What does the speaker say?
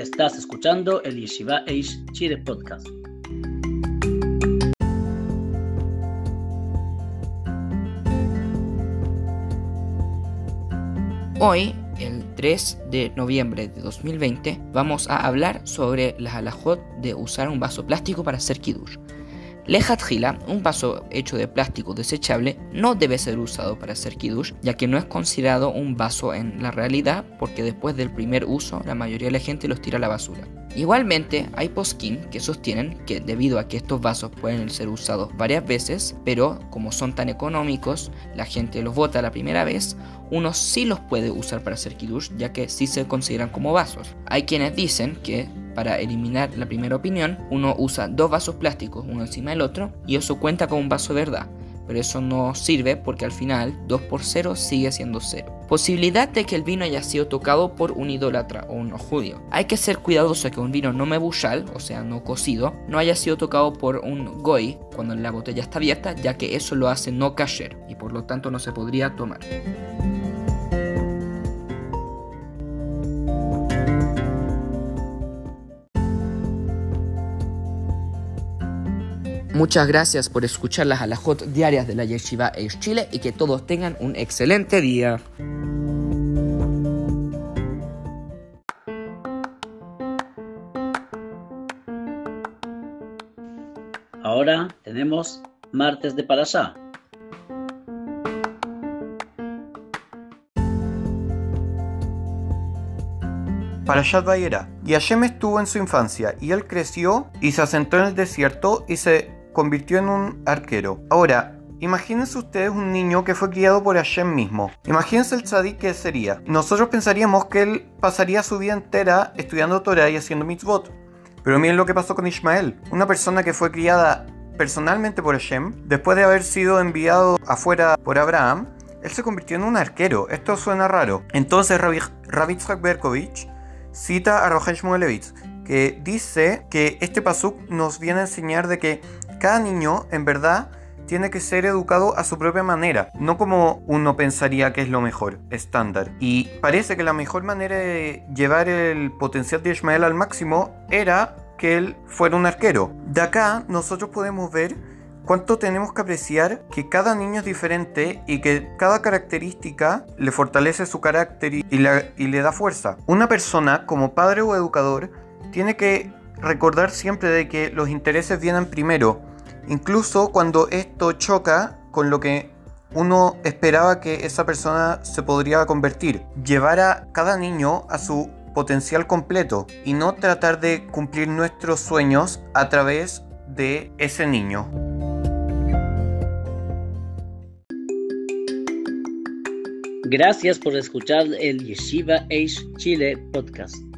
Estás escuchando el Yeshiva Eish Chile Podcast. Hoy, el 3 de noviembre de 2020, vamos a hablar sobre las alajot de usar un vaso plástico para hacer kiddush. Lejatjila, un vaso hecho de plástico desechable, no debe ser usado para hacer kiddush, ya que no es considerado un vaso en la realidad, porque después del primer uso la mayoría de la gente los tira a la basura. Igualmente, hay poskin que sostienen que debido a que estos vasos pueden ser usados varias veces, pero como son tan económicos, la gente los bota la primera vez, uno sí los puede usar para hacer kiddush, ya que sí se consideran como vasos. Hay quienes dicen que para eliminar la primera opinión, uno usa dos vasos plásticos uno encima del otro y eso cuenta como un vaso de verdad pero eso no sirve porque al final 2 por 0 sigue siendo 0. Posibilidad de que el vino haya sido tocado por un idólatra o un judío. Hay que ser cuidadoso que un vino no mebushal, o sea, no cocido, no haya sido tocado por un goy cuando la botella está abierta, ya que eso lo hace no kasher y por lo tanto no se podría tomar. Muchas gracias por escuchar las alajot diarias de la Yeshiva Eish Chile y que todos tengan un excelente día. Ahora tenemos martes de Parashá. Parashat Vayera. Y Hashem estuvo en su infancia, y él creció y se asentó en el desierto y se convirtió en un arquero. Ahora, Imagínense ustedes un niño que fue criado por Hashem mismo. Imagínense el tzadik que sería. Nosotros pensaríamos que él pasaría su vida entera estudiando Torah y haciendo mitzvot. Pero miren lo que pasó con Ismael. Una persona que fue criada personalmente por Hashem, después de haber sido enviado afuera por Abraham, él se convirtió en un arquero. Esto suena raro. Entonces Ravitzhak Berkovich cita a Rogesh Shmulevitz, que dice que este pasuk nos viene a enseñar de que cada niño, en verdad, tiene que ser educado a su propia manera, no como uno pensaría que es lo mejor, estándar. Y parece que la mejor manera de llevar el potencial de Ismael al máximo era que él fuera un arquero. De acá nosotros podemos ver cuánto tenemos que apreciar que cada niño es diferente y que cada característica le fortalece su carácter y, y le da fuerza. Una persona como padre o educador tiene que recordar siempre de que los intereses vienen primero incluso cuando esto choca con lo que uno esperaba que esa persona se podría convertir. Llevar a cada niño a su potencial completo y no tratar de cumplir nuestros sueños a través de ese niño. Gracias por escuchar el Yeshiva Age Chile podcast.